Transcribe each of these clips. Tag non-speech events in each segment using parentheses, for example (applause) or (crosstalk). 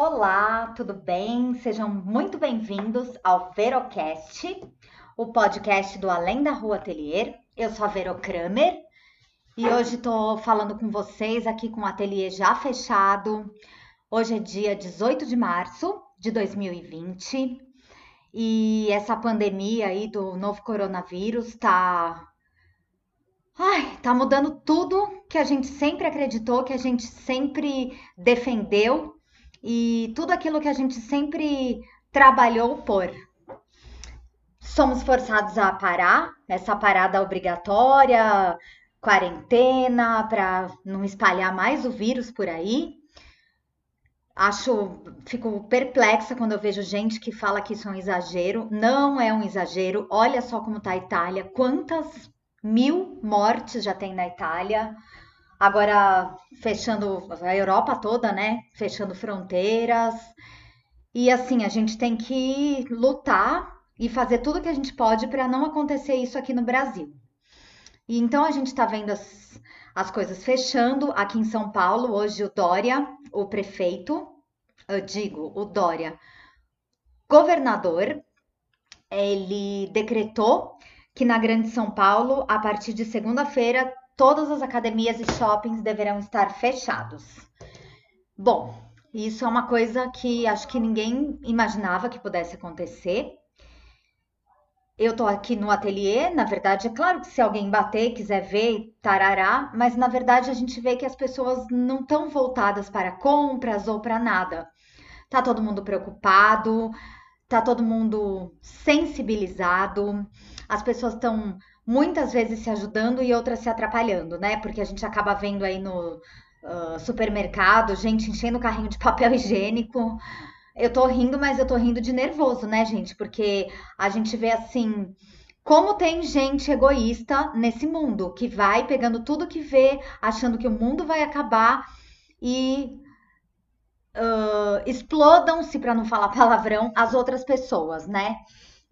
Olá, tudo bem? Sejam muito bem-vindos ao Verocast, o podcast do Além da Rua Atelier. Eu sou a Vero Kramer e hoje estou falando com vocês aqui com o ateliê já fechado. Hoje é dia 18 de março de 2020 e essa pandemia aí do novo coronavírus tá Ai, tá mudando tudo que a gente sempre acreditou, que a gente sempre defendeu e tudo aquilo que a gente sempre trabalhou por. Somos forçados a parar, essa parada obrigatória, quarentena, para não espalhar mais o vírus por aí. Acho, fico perplexa quando eu vejo gente que fala que isso é um exagero. Não é um exagero. Olha só como tá a Itália, quantas mil mortes já tem na Itália. Agora fechando a Europa toda, né? Fechando fronteiras. E assim, a gente tem que lutar e fazer tudo que a gente pode para não acontecer isso aqui no Brasil. E então a gente está vendo as, as coisas fechando aqui em São Paulo. Hoje o Dória, o prefeito, eu digo, o Dória, governador, ele decretou que na Grande São Paulo, a partir de segunda-feira, todas as academias e shoppings deverão estar fechados. Bom, isso é uma coisa que acho que ninguém imaginava que pudesse acontecer. Eu tô aqui no ateliê, na verdade, é claro que se alguém bater, quiser ver, tarará, mas na verdade a gente vê que as pessoas não estão voltadas para compras ou para nada. Tá todo mundo preocupado, tá todo mundo sensibilizado, as pessoas estão muitas vezes se ajudando e outras se atrapalhando, né? Porque a gente acaba vendo aí no uh, supermercado gente enchendo o carrinho de papel (laughs) higiênico. Eu tô rindo, mas eu tô rindo de nervoso, né, gente? Porque a gente vê assim. Como tem gente egoísta nesse mundo que vai pegando tudo que vê, achando que o mundo vai acabar e uh, explodam-se, para não falar (laughs) palavrão, as outras pessoas, né?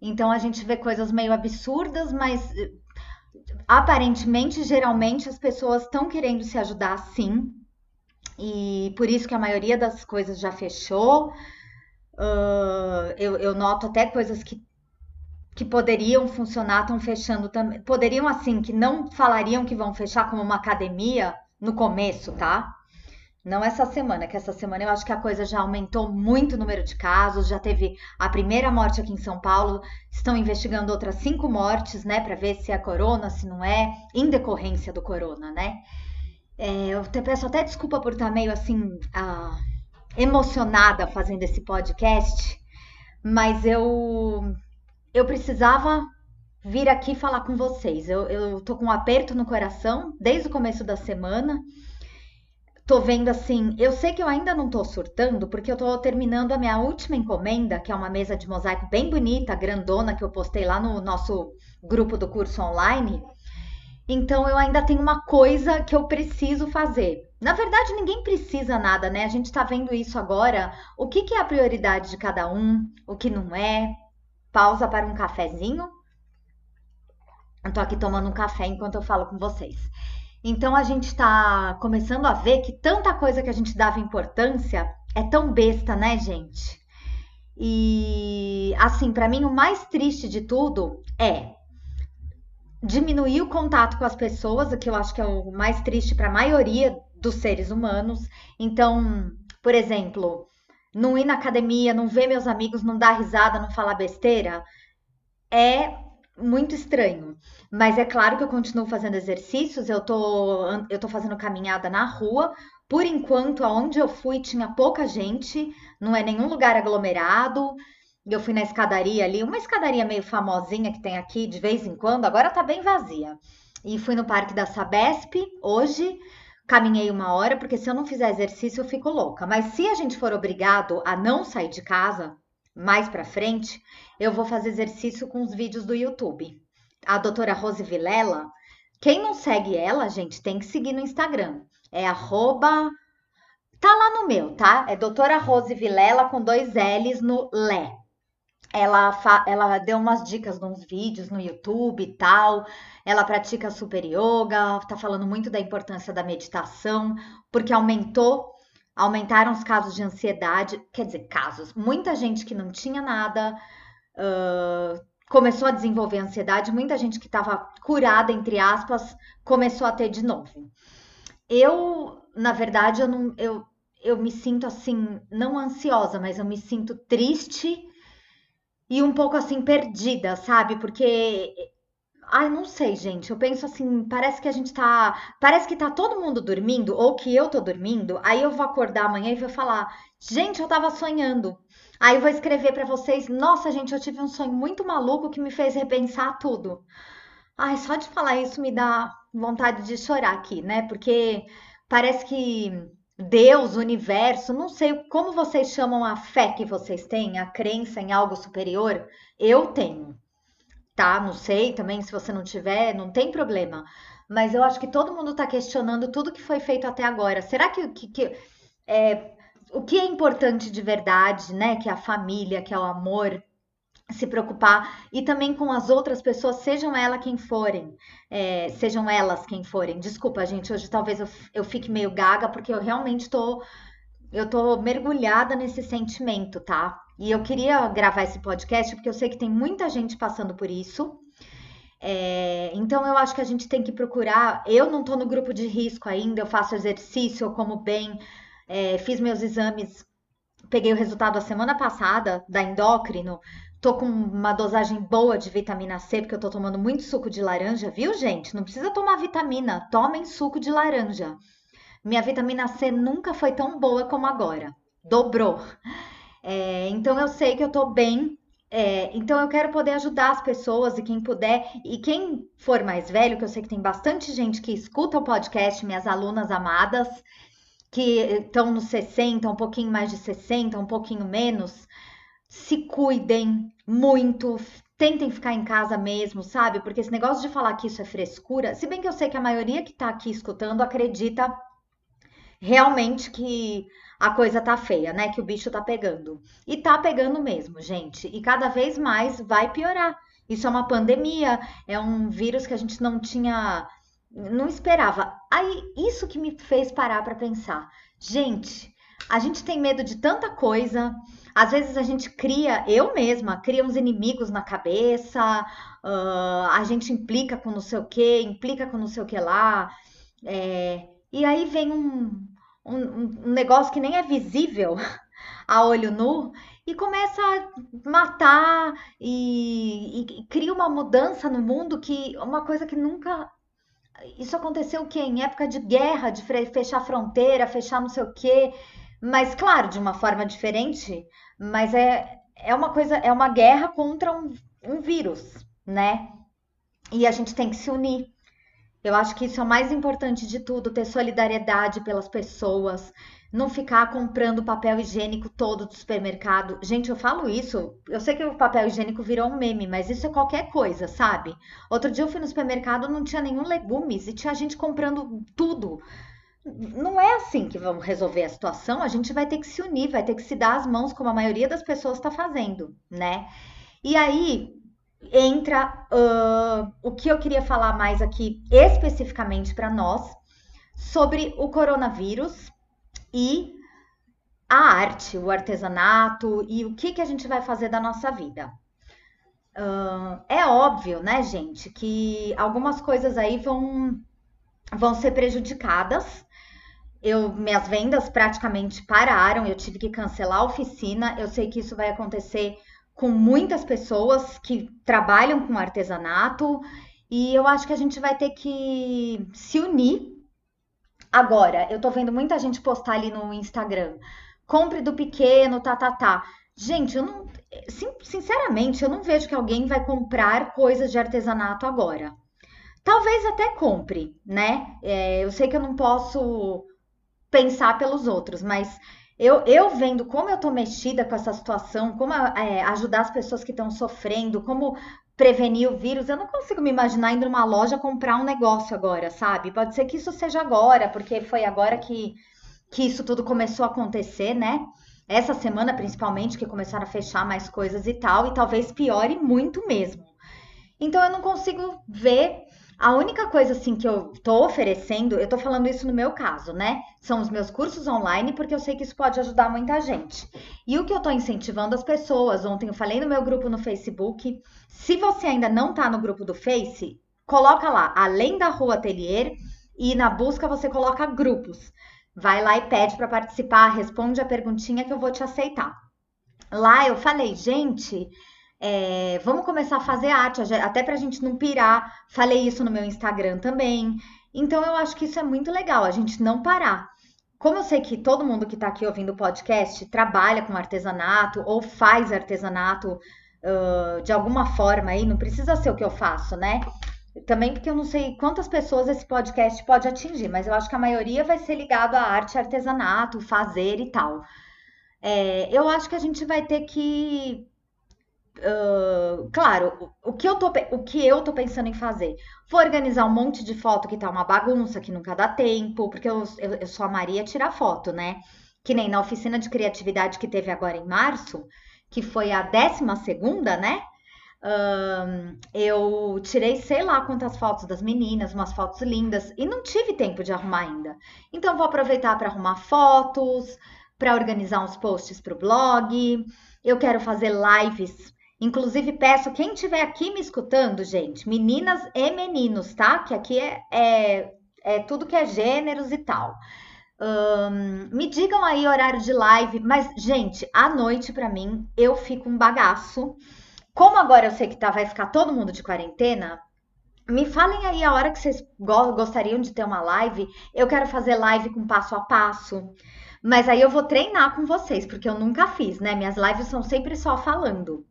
Então a gente vê coisas meio absurdas, mas aparentemente, geralmente, as pessoas estão querendo se ajudar sim. E por isso que a maioria das coisas já fechou. Uh, eu, eu noto até coisas que que poderiam funcionar estão fechando também. Poderiam, assim, que não falariam que vão fechar como uma academia no começo, tá? Não essa semana, que essa semana eu acho que a coisa já aumentou muito o número de casos, já teve a primeira morte aqui em São Paulo, estão investigando outras cinco mortes, né, para ver se é corona, se não é, em decorrência do corona, né? É, eu te peço até desculpa por estar meio assim, ah, emocionada fazendo esse podcast, mas eu, eu precisava vir aqui falar com vocês. Eu, eu tô com um aperto no coração desde o começo da semana tô vendo assim, eu sei que eu ainda não tô surtando, porque eu tô terminando a minha última encomenda, que é uma mesa de mosaico bem bonita, grandona, que eu postei lá no nosso grupo do curso online. Então eu ainda tenho uma coisa que eu preciso fazer. Na verdade, ninguém precisa nada, né? A gente tá vendo isso agora. O que, que é a prioridade de cada um, o que não é. Pausa para um cafezinho. Eu tô aqui tomando um café enquanto eu falo com vocês. Então a gente está começando a ver que tanta coisa que a gente dava importância é tão besta, né, gente? E assim, para mim o mais triste de tudo é diminuir o contato com as pessoas, o que eu acho que é o mais triste para a maioria dos seres humanos. Então, por exemplo, não ir na academia, não ver meus amigos, não dar risada, não falar besteira, é muito estranho. Mas é claro que eu continuo fazendo exercícios, eu tô, eu tô fazendo caminhada na rua. Por enquanto, aonde eu fui tinha pouca gente, não é nenhum lugar aglomerado. Eu fui na escadaria ali, uma escadaria meio famosinha que tem aqui de vez em quando, agora tá bem vazia. E fui no Parque da Sabesp hoje, caminhei uma hora, porque se eu não fizer exercício eu fico louca. Mas se a gente for obrigado a não sair de casa, mais para frente, eu vou fazer exercício com os vídeos do YouTube. A doutora Rose Vilela, quem não segue ela, gente, tem que seguir no Instagram. É arroba. Tá lá no meu, tá? É doutora Rose Vilela com dois L's no Lé. Ela, fa... ela deu umas dicas nos vídeos no YouTube e tal. Ela pratica super yoga, tá falando muito da importância da meditação, porque aumentou aumentaram os casos de ansiedade, quer dizer, casos, muita gente que não tinha nada uh, começou a desenvolver ansiedade, muita gente que estava curada, entre aspas, começou a ter de novo. Eu, na verdade, eu, não, eu, eu me sinto assim, não ansiosa, mas eu me sinto triste e um pouco assim perdida, sabe? Porque Ai, não sei, gente. Eu penso assim, parece que a gente tá. Parece que tá todo mundo dormindo, ou que eu tô dormindo. Aí eu vou acordar amanhã e vou falar: gente, eu tava sonhando. Aí eu vou escrever para vocês: nossa, gente, eu tive um sonho muito maluco que me fez repensar tudo. Ai, só de falar isso me dá vontade de chorar aqui, né? Porque parece que Deus, universo, não sei como vocês chamam a fé que vocês têm, a crença em algo superior. Eu tenho tá? Não sei também, se você não tiver, não tem problema. Mas eu acho que todo mundo está questionando tudo que foi feito até agora. Será que, que, que é, o que é importante de verdade, né? Que é a família, que é o amor, se preocupar e também com as outras pessoas, sejam elas quem forem, é, sejam elas quem forem. Desculpa, gente, hoje talvez eu, eu fique meio gaga porque eu realmente tô eu tô mergulhada nesse sentimento, tá? E eu queria gravar esse podcast porque eu sei que tem muita gente passando por isso. É, então eu acho que a gente tem que procurar. Eu não tô no grupo de risco ainda, eu faço exercício, eu como bem, é, fiz meus exames, peguei o resultado a semana passada da endócrino. Tô com uma dosagem boa de vitamina C, porque eu tô tomando muito suco de laranja, viu, gente? Não precisa tomar vitamina, tomem suco de laranja. Minha vitamina C nunca foi tão boa como agora. Dobrou. É, então eu sei que eu tô bem. É, então eu quero poder ajudar as pessoas e quem puder. E quem for mais velho, que eu sei que tem bastante gente que escuta o podcast, minhas alunas amadas, que estão nos 60, um pouquinho mais de 60, um pouquinho menos, se cuidem muito, tentem ficar em casa mesmo, sabe? Porque esse negócio de falar que isso é frescura, se bem que eu sei que a maioria que tá aqui escutando acredita realmente que a coisa tá feia, né? Que o bicho tá pegando. E tá pegando mesmo, gente. E cada vez mais vai piorar. Isso é uma pandemia, é um vírus que a gente não tinha, não esperava. Aí, isso que me fez parar para pensar. Gente, a gente tem medo de tanta coisa. Às vezes a gente cria, eu mesma, cria uns inimigos na cabeça, uh, a gente implica com não sei o que, implica com não sei o que lá. É, e aí vem um, um, um negócio que nem é visível (laughs) a olho nu e começa a matar e, e, e, cria uma mudança no mundo que uma coisa que nunca isso aconteceu o quê? Em época de guerra, de fechar fronteira, fechar não sei o quê, mas claro, de uma forma diferente, mas é, é uma coisa, é uma guerra contra um, um vírus, né? E a gente tem que se unir. Eu acho que isso é o mais importante de tudo, ter solidariedade pelas pessoas, não ficar comprando papel higiênico todo do supermercado. Gente, eu falo isso, eu sei que o papel higiênico virou um meme, mas isso é qualquer coisa, sabe? Outro dia eu fui no supermercado, não tinha nenhum legumes e tinha gente comprando tudo. Não é assim que vamos resolver a situação, a gente vai ter que se unir, vai ter que se dar as mãos, como a maioria das pessoas está fazendo, né? E aí, entra uh, o que eu queria falar mais aqui especificamente para nós sobre o coronavírus e a arte, o artesanato e o que, que a gente vai fazer da nossa vida. Uh, é óbvio, né, gente, que algumas coisas aí vão, vão ser prejudicadas. Eu, minhas vendas praticamente pararam, eu tive que cancelar a oficina. Eu sei que isso vai acontecer com muitas pessoas que trabalham com artesanato e eu acho que a gente vai ter que se unir. Agora, eu tô vendo muita gente postar ali no Instagram. Compre do pequeno, tá, tá, tá. Gente, eu não. Sinceramente, eu não vejo que alguém vai comprar coisas de artesanato agora. Talvez até compre, né? É, eu sei que eu não posso pensar pelos outros, mas eu, eu vendo como eu tô mexida com essa situação, como é, ajudar as pessoas que estão sofrendo, como prevenir o vírus, eu não consigo me imaginar indo numa loja comprar um negócio agora, sabe? Pode ser que isso seja agora, porque foi agora que, que isso tudo começou a acontecer, né? Essa semana, principalmente, que começaram a fechar mais coisas e tal, e talvez piore muito mesmo. Então eu não consigo ver A única coisa assim que eu tô oferecendo, eu tô falando isso no meu caso, né? São os meus cursos online, porque eu sei que isso pode ajudar muita gente. E o que eu tô incentivando as pessoas, ontem eu falei no meu grupo no Facebook, se você ainda não tá no grupo do Face, coloca lá, além da Rua Atelier, e na busca você coloca grupos. Vai lá e pede para participar, responde a perguntinha que eu vou te aceitar. Lá eu falei, gente, é, vamos começar a fazer arte, até para a gente não pirar. Falei isso no meu Instagram também. Então eu acho que isso é muito legal, a gente não parar. Como eu sei que todo mundo que está aqui ouvindo o podcast trabalha com artesanato ou faz artesanato uh, de alguma forma aí, não precisa ser o que eu faço, né? Também porque eu não sei quantas pessoas esse podcast pode atingir, mas eu acho que a maioria vai ser ligado à arte, artesanato, fazer e tal. É, eu acho que a gente vai ter que Claro, o que, eu tô, o que eu tô pensando em fazer? Vou organizar um monte de foto que tá uma bagunça, que nunca dá tempo, porque eu, eu, eu sou a Maria tirar foto, né? Que nem na oficina de criatividade que teve agora em março, que foi a décima segunda, né? Uh, eu tirei sei lá quantas fotos das meninas, umas fotos lindas, e não tive tempo de arrumar ainda. Então, vou aproveitar para arrumar fotos, para organizar uns posts para o blog. Eu quero fazer lives Inclusive, peço quem estiver aqui me escutando, gente, meninas e meninos, tá? Que aqui é, é, é tudo que é gêneros e tal. Um, me digam aí horário de live, mas, gente, à noite para mim eu fico um bagaço. Como agora eu sei que tá, vai ficar todo mundo de quarentena, me falem aí a hora que vocês gostariam de ter uma live. Eu quero fazer live com passo a passo. Mas aí eu vou treinar com vocês, porque eu nunca fiz, né? Minhas lives são sempre só falando.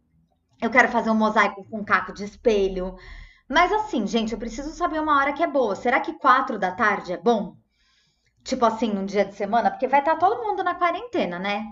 Eu quero fazer um mosaico com caco de espelho. Mas assim, gente, eu preciso saber uma hora que é boa. Será que quatro da tarde é bom? Tipo assim, num dia de semana? Porque vai estar todo mundo na quarentena, né?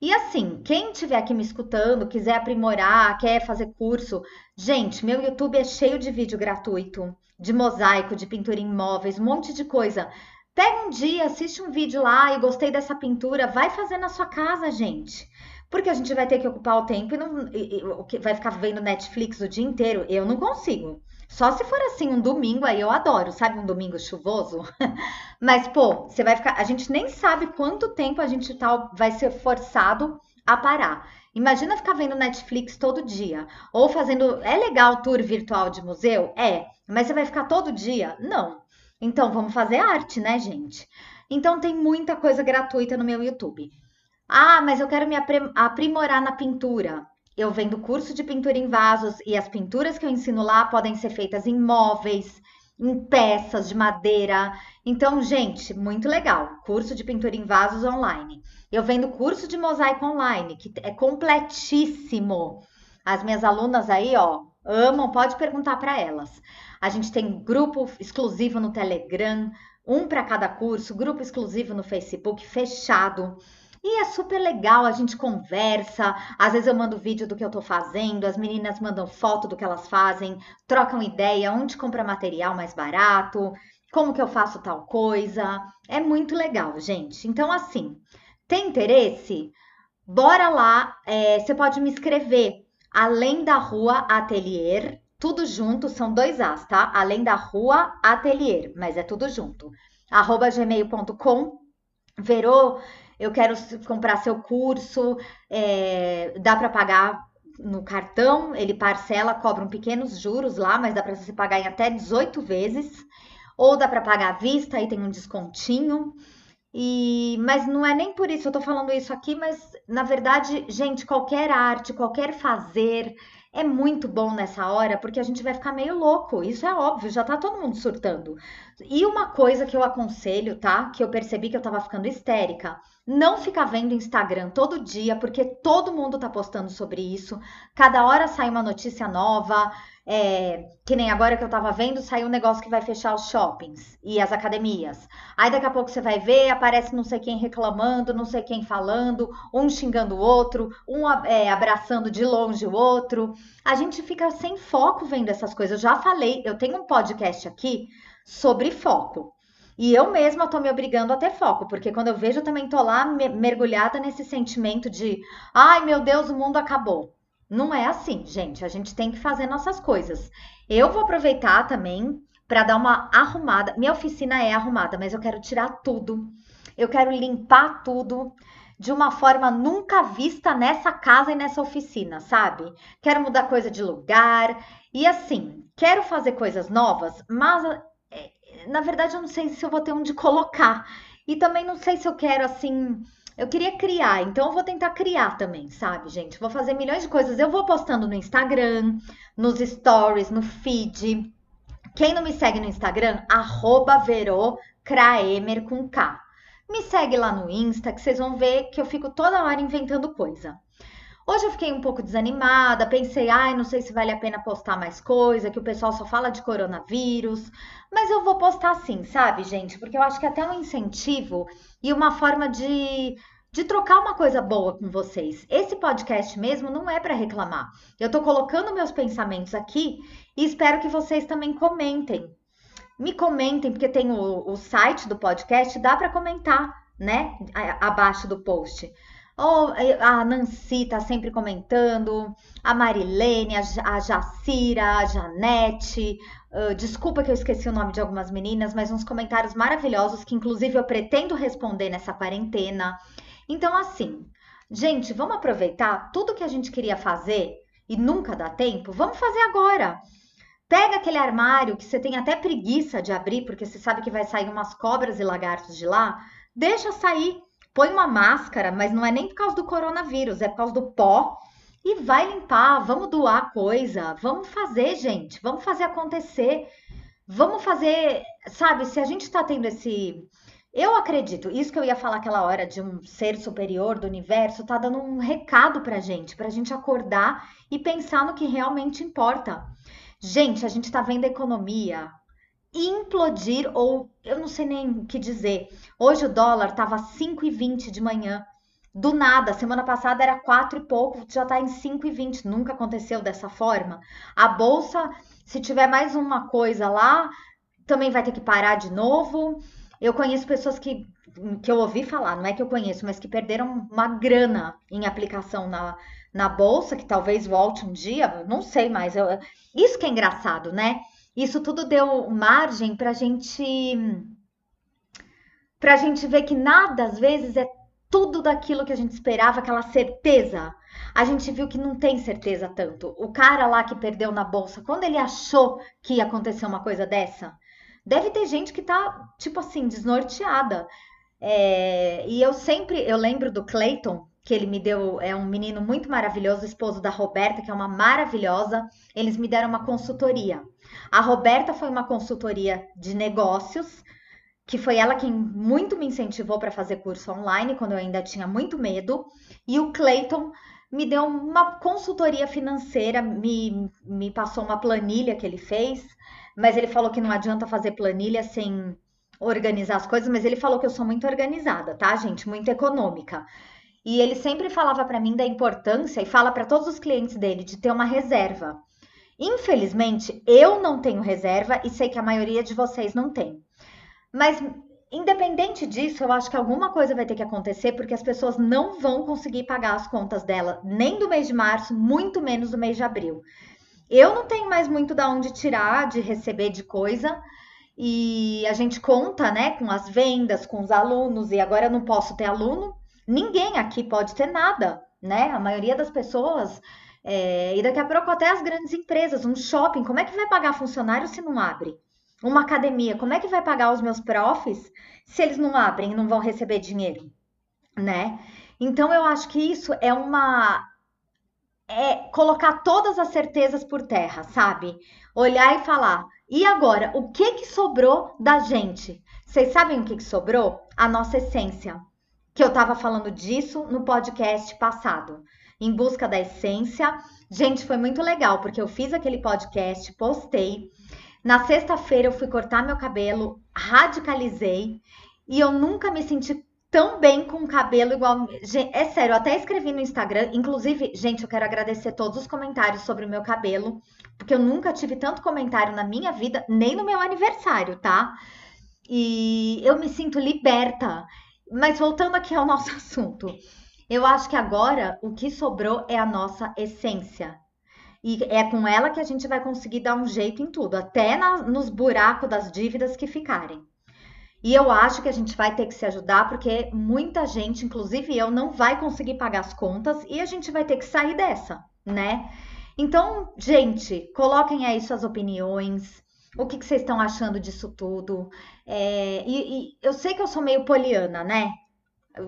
E assim, quem estiver aqui me escutando, quiser aprimorar, quer fazer curso, gente, meu YouTube é cheio de vídeo gratuito, de mosaico, de pintura em móveis, um monte de coisa. Pega um dia, assiste um vídeo lá e gostei dessa pintura, vai fazer na sua casa, gente. Porque a gente vai ter que ocupar o tempo e, não, e, e vai ficar vendo Netflix o dia inteiro. Eu não consigo. Só se for assim um domingo, aí eu adoro, sabe? Um domingo chuvoso. (laughs) Mas, pô, você vai ficar. A gente nem sabe quanto tempo a gente tá, vai ser forçado a parar. Imagina ficar vendo Netflix todo dia. Ou fazendo. É legal tour virtual de museu? É. Mas você vai ficar todo dia? Não. Então, vamos fazer arte, né, gente? Então, tem muita coisa gratuita no meu YouTube. Ah, mas eu quero me aprimorar na pintura. Eu vendo curso de pintura em vasos e as pinturas que eu ensino lá podem ser feitas em móveis, em peças de madeira. Então, gente, muito legal. Curso de pintura em vasos online. Eu vendo curso de mosaico online, que é completíssimo. As minhas alunas aí, ó, amam, pode perguntar para elas. A gente tem grupo exclusivo no Telegram, um para cada curso, grupo exclusivo no Facebook fechado. E é super legal, a gente conversa. Às vezes eu mando vídeo do que eu tô fazendo, as meninas mandam foto do que elas fazem, trocam ideia, onde compra material mais barato, como que eu faço tal coisa. É muito legal, gente. Então, assim, tem interesse? Bora lá, é, você pode me escrever. Além da rua Atelier, tudo junto, são dois As, tá? Além da rua Atelier, mas é tudo junto. Arroba gmail.com. Verô, eu quero comprar seu curso, é, dá para pagar no cartão, ele parcela, cobra um pequenos juros lá, mas dá para você pagar em até 18 vezes, ou dá para pagar à vista, aí tem um descontinho. E, mas não é nem por isso, eu tô falando isso aqui, mas na verdade, gente, qualquer arte, qualquer fazer, é muito bom nessa hora, porque a gente vai ficar meio louco. Isso é óbvio, já tá todo mundo surtando. E uma coisa que eu aconselho, tá? Que eu percebi que eu tava ficando histérica. Não ficar vendo Instagram todo dia, porque todo mundo tá postando sobre isso. Cada hora sai uma notícia nova. É, que nem agora que eu tava vendo, saiu um negócio que vai fechar os shoppings e as academias. Aí daqui a pouco você vai ver, aparece não sei quem reclamando, não sei quem falando, um xingando o outro, um é, abraçando de longe o outro. A gente fica sem foco vendo essas coisas. Eu já falei, eu tenho um podcast aqui sobre foco. E eu mesma tô me obrigando a ter foco, porque quando eu vejo, eu também tô lá mergulhada nesse sentimento de, ai meu Deus, o mundo acabou. Não é assim, gente. A gente tem que fazer nossas coisas. Eu vou aproveitar também para dar uma arrumada. Minha oficina é arrumada, mas eu quero tirar tudo. Eu quero limpar tudo de uma forma nunca vista nessa casa e nessa oficina, sabe? Quero mudar coisa de lugar e assim, quero fazer coisas novas, mas na verdade eu não sei se eu vou ter onde colocar. E também não sei se eu quero assim, eu queria criar, então eu vou tentar criar também, sabe, gente? Vou fazer milhões de coisas. Eu vou postando no Instagram, nos stories, no feed. Quem não me segue no Instagram, arroba Verocraemer com K. Me segue lá no Insta que vocês vão ver que eu fico toda hora inventando coisa. Hoje eu fiquei um pouco desanimada, pensei, ai, não sei se vale a pena postar mais coisa, que o pessoal só fala de coronavírus, mas eu vou postar sim, sabe, gente? Porque eu acho que é até um incentivo e uma forma de de trocar uma coisa boa com vocês. Esse podcast mesmo não é para reclamar. Eu tô colocando meus pensamentos aqui e espero que vocês também comentem me comentem, porque tem o, o site do podcast, dá para comentar, né? Abaixo do post. Oh, a Nancy tá sempre comentando, a Marilene, a, Jacira, a Janete. Uh, desculpa que eu esqueci o nome de algumas meninas, mas uns comentários maravilhosos que, inclusive, eu pretendo responder nessa quarentena. Então, assim, gente, vamos aproveitar tudo que a gente queria fazer e nunca dá tempo, vamos fazer agora. Pega aquele armário que você tem até preguiça de abrir, porque você sabe que vai sair umas cobras e lagartos de lá. Deixa sair. Põe uma máscara, mas não é nem por causa do coronavírus, é por causa do pó. E vai limpar. Vamos doar coisa. Vamos fazer, gente. Vamos fazer acontecer. Vamos fazer. Sabe, se a gente está tendo esse. Eu acredito, isso que eu ia falar aquela hora de um ser superior do universo, tá dando um recado pra gente, pra gente acordar e pensar no que realmente importa. Gente, a gente está vendo a economia implodir, ou eu não sei nem o que dizer. Hoje o dólar estava 5,20 de manhã. Do nada, semana passada era 4 e pouco, já está em 5,20. Nunca aconteceu dessa forma. A bolsa, se tiver mais uma coisa lá, também vai ter que parar de novo. Eu conheço pessoas que, que eu ouvi falar, não é que eu conheço, mas que perderam uma grana em aplicação na, na bolsa, que talvez volte um dia, não sei mais. Isso que é engraçado, né? Isso tudo deu margem para gente, para gente ver que nada às vezes é tudo daquilo que a gente esperava, aquela certeza. A gente viu que não tem certeza tanto. O cara lá que perdeu na bolsa, quando ele achou que ia acontecer uma coisa dessa, deve ter gente que tá, tipo assim, desnorteada. É, e eu sempre, eu lembro do Clayton, que ele me deu, é um menino muito maravilhoso, esposo da Roberta, que é uma maravilhosa. Eles me deram uma consultoria. A Roberta foi uma consultoria de negócios, que foi ela quem muito me incentivou para fazer curso online, quando eu ainda tinha muito medo. E o Clayton me deu uma consultoria financeira, me, me passou uma planilha que ele fez, mas ele falou que não adianta fazer planilha sem organizar as coisas, mas ele falou que eu sou muito organizada, tá, gente? Muito econômica. E ele sempre falava para mim da importância e fala para todos os clientes dele de ter uma reserva. Infelizmente, eu não tenho reserva e sei que a maioria de vocês não tem. Mas independente disso, eu acho que alguma coisa vai ter que acontecer porque as pessoas não vão conseguir pagar as contas dela nem do mês de março, muito menos do mês de abril. Eu não tenho mais muito da onde tirar de receber de coisa e a gente conta, né, com as vendas, com os alunos e agora eu não posso ter aluno, Ninguém aqui pode ter nada, né? A maioria das pessoas. É, e daqui a pouco até as grandes empresas, um shopping, como é que vai pagar funcionário se não abre? Uma academia, como é que vai pagar os meus profs se eles não abrem e não vão receber dinheiro, né? Então eu acho que isso é uma é colocar todas as certezas por terra, sabe? Olhar e falar: "E agora, o que que sobrou da gente?" Vocês sabem o que que sobrou? A nossa essência que eu estava falando disso no podcast passado, em busca da essência. Gente, foi muito legal, porque eu fiz aquele podcast, postei. Na sexta-feira eu fui cortar meu cabelo, radicalizei e eu nunca me senti tão bem com o cabelo igual. É sério, até escrevi no Instagram. Inclusive, gente, eu quero agradecer todos os comentários sobre o meu cabelo, porque eu nunca tive tanto comentário na minha vida, nem no meu aniversário, tá? E eu me sinto liberta. Mas voltando aqui ao nosso (laughs) assunto, eu acho que agora o que sobrou é a nossa essência. E é com ela que a gente vai conseguir dar um jeito em tudo, até na, nos buracos das dívidas que ficarem. E eu acho que a gente vai ter que se ajudar, porque muita gente, inclusive eu, não vai conseguir pagar as contas e a gente vai ter que sair dessa, né? Então, gente, coloquem aí suas opiniões. O que, que vocês estão achando disso tudo? É, e, e eu sei que eu sou meio poliana, né?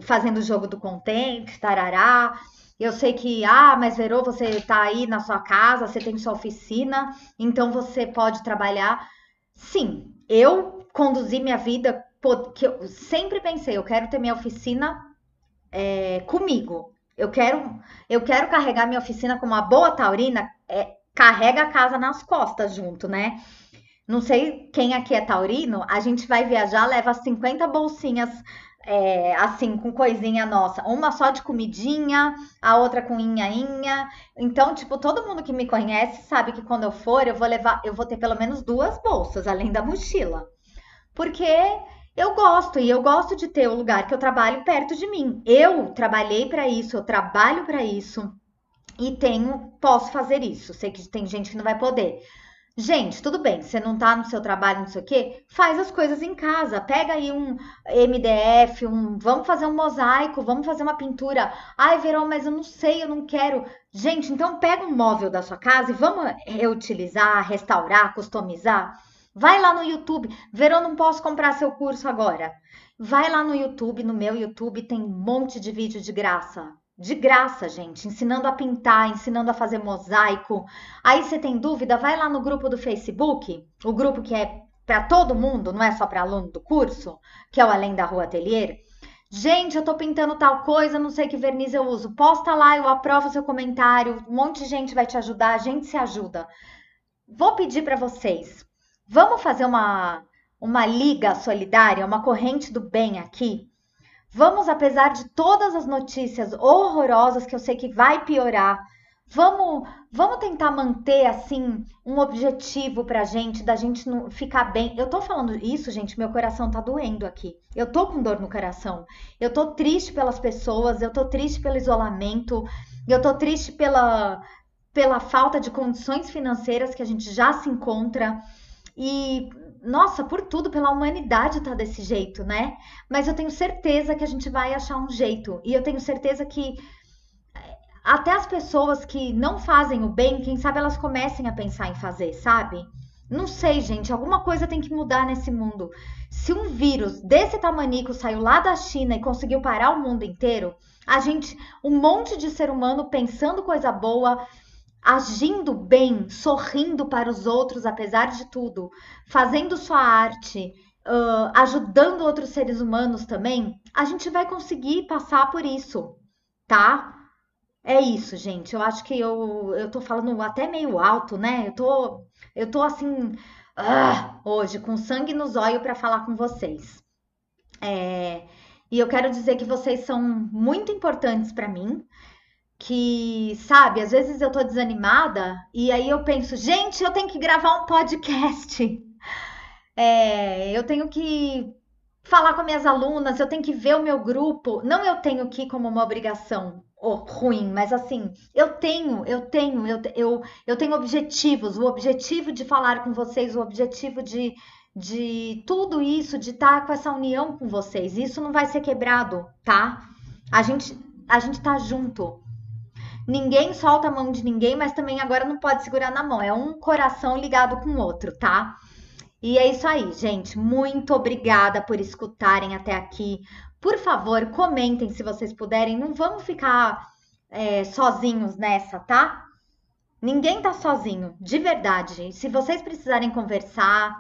Fazendo o jogo do contente, tarará. Eu sei que, ah, mas Verô, você tá aí na sua casa, você tem sua oficina, então você pode trabalhar. Sim, eu conduzi minha vida, que eu sempre pensei, eu quero ter minha oficina é, comigo. Eu quero, eu quero carregar minha oficina como uma boa taurina, é, carrega a casa nas costas junto, né? Não sei quem aqui é taurino, a gente vai viajar, leva 50 bolsinhas é, assim, com coisinha nossa. Uma só de comidinha, a outra com inha-inha. Então, tipo, todo mundo que me conhece sabe que quando eu for, eu vou levar, eu vou ter pelo menos duas bolsas, além da mochila. Porque eu gosto e eu gosto de ter o lugar que eu trabalho perto de mim. Eu trabalhei para isso, eu trabalho para isso e tenho, posso fazer isso. Sei que tem gente que não vai poder. Gente, tudo bem, você não tá no seu trabalho, não sei o quê, faz as coisas em casa. Pega aí um MDF, um, vamos fazer um mosaico, vamos fazer uma pintura. Ai, Verão, mas eu não sei, eu não quero. Gente, então pega um móvel da sua casa e vamos reutilizar, restaurar, customizar. Vai lá no YouTube. Verão, não posso comprar seu curso agora. Vai lá no YouTube, no meu YouTube tem um monte de vídeo de graça de graça, gente, ensinando a pintar, ensinando a fazer mosaico. Aí você tem dúvida, vai lá no grupo do Facebook, o grupo que é para todo mundo, não é só para aluno do curso, que é o Além da Rua Atelier. Gente, eu tô pintando tal coisa, não sei que verniz eu uso. Posta lá, eu aprovo seu comentário. Um monte de gente vai te ajudar, a gente se ajuda. Vou pedir para vocês. Vamos fazer uma uma liga solidária, uma corrente do bem aqui Vamos, apesar de todas as notícias horrorosas que eu sei que vai piorar, vamos, vamos tentar manter assim um objetivo pra gente, da gente não ficar bem. Eu tô falando isso, gente, meu coração tá doendo aqui. Eu tô com dor no coração. Eu tô triste pelas pessoas, eu tô triste pelo isolamento, eu tô triste pela pela falta de condições financeiras que a gente já se encontra. E nossa, por tudo, pela humanidade tá desse jeito, né? Mas eu tenho certeza que a gente vai achar um jeito. E eu tenho certeza que eh, até as pessoas que não fazem o bem, quem sabe elas comecem a pensar em fazer, sabe? Não sei, gente, alguma coisa tem que mudar nesse mundo. Se um vírus desse tamanico saiu lá da China e conseguiu parar o mundo inteiro, a gente, um monte de ser humano pensando coisa boa, agindo bem, sorrindo para os outros apesar de tudo, fazendo sua arte, uh, ajudando outros seres humanos também, a gente vai conseguir passar por isso, tá? É isso, gente. Eu acho que eu, eu tô falando até meio alto, né? Eu tô, eu tô assim, uh, hoje, com sangue nos olhos para falar com vocês. É, e eu quero dizer que vocês são muito importantes para mim que, sabe, às vezes eu tô desanimada e aí eu penso, gente, eu tenho que gravar um podcast. (laughs) É, eu tenho que falar com minhas alunas, eu tenho que ver o meu grupo. Não eu tenho que como uma obrigação ruim, mas assim, eu tenho, eu tenho, eu, eu, eu tenho objetivos, o objetivo de falar com vocês, o objetivo de, de tudo isso, de estar com essa união com vocês. Isso não vai ser quebrado, tá? A gente, a gente tá junto. Ninguém solta a mão de ninguém, mas também agora não pode segurar na mão. É um coração ligado com o outro, tá? E é isso aí, gente. Muito obrigada por escutarem até aqui. Por favor, comentem se vocês puderem. Não vamos ficar é, sozinhos nessa, tá? Ninguém tá sozinho, de verdade. Se vocês precisarem conversar,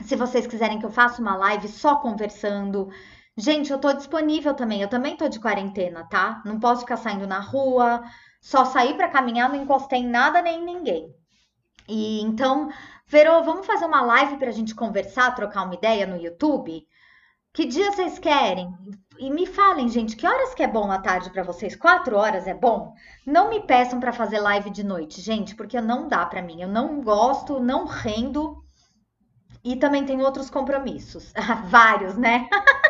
se vocês quiserem que eu faça uma live só conversando, gente, eu tô disponível também. Eu também tô de quarentena, tá? Não posso ficar saindo na rua, só saí para caminhar, não encostei em nada nem em ninguém. E então, Verô, vamos fazer uma live para a gente conversar, trocar uma ideia no YouTube? Que dia vocês querem? E me falem, gente, que horas que é bom à tarde para vocês? Quatro horas é bom? Não me peçam para fazer live de noite, gente, porque não dá para mim. Eu não gosto, não rendo e também tenho outros compromissos, (laughs) vários, né? (laughs)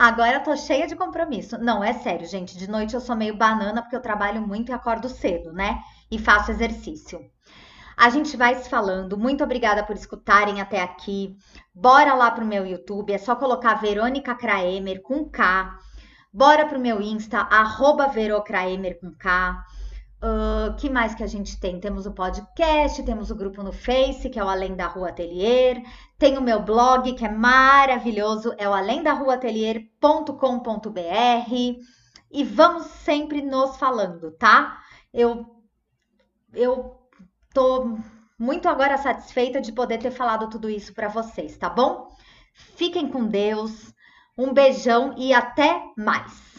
Agora eu tô cheia de compromisso. Não, é sério, gente. De noite eu sou meio banana porque eu trabalho muito e acordo cedo, né? E faço exercício. A gente vai se falando. Muito obrigada por escutarem até aqui. Bora lá pro meu YouTube, é só colocar Verônica Kraemer com K. Bora pro meu Insta, arroba Verocraemer com K. Uh, que mais que a gente tem? Temos o podcast, temos o grupo no Face, que é o Além da Rua Atelier, tem o meu blog, que é maravilhoso, é o alemdarruaatelier.com.br e vamos sempre nos falando, tá? Eu, eu tô muito agora satisfeita de poder ter falado tudo isso para vocês, tá bom? Fiquem com Deus, um beijão e até mais!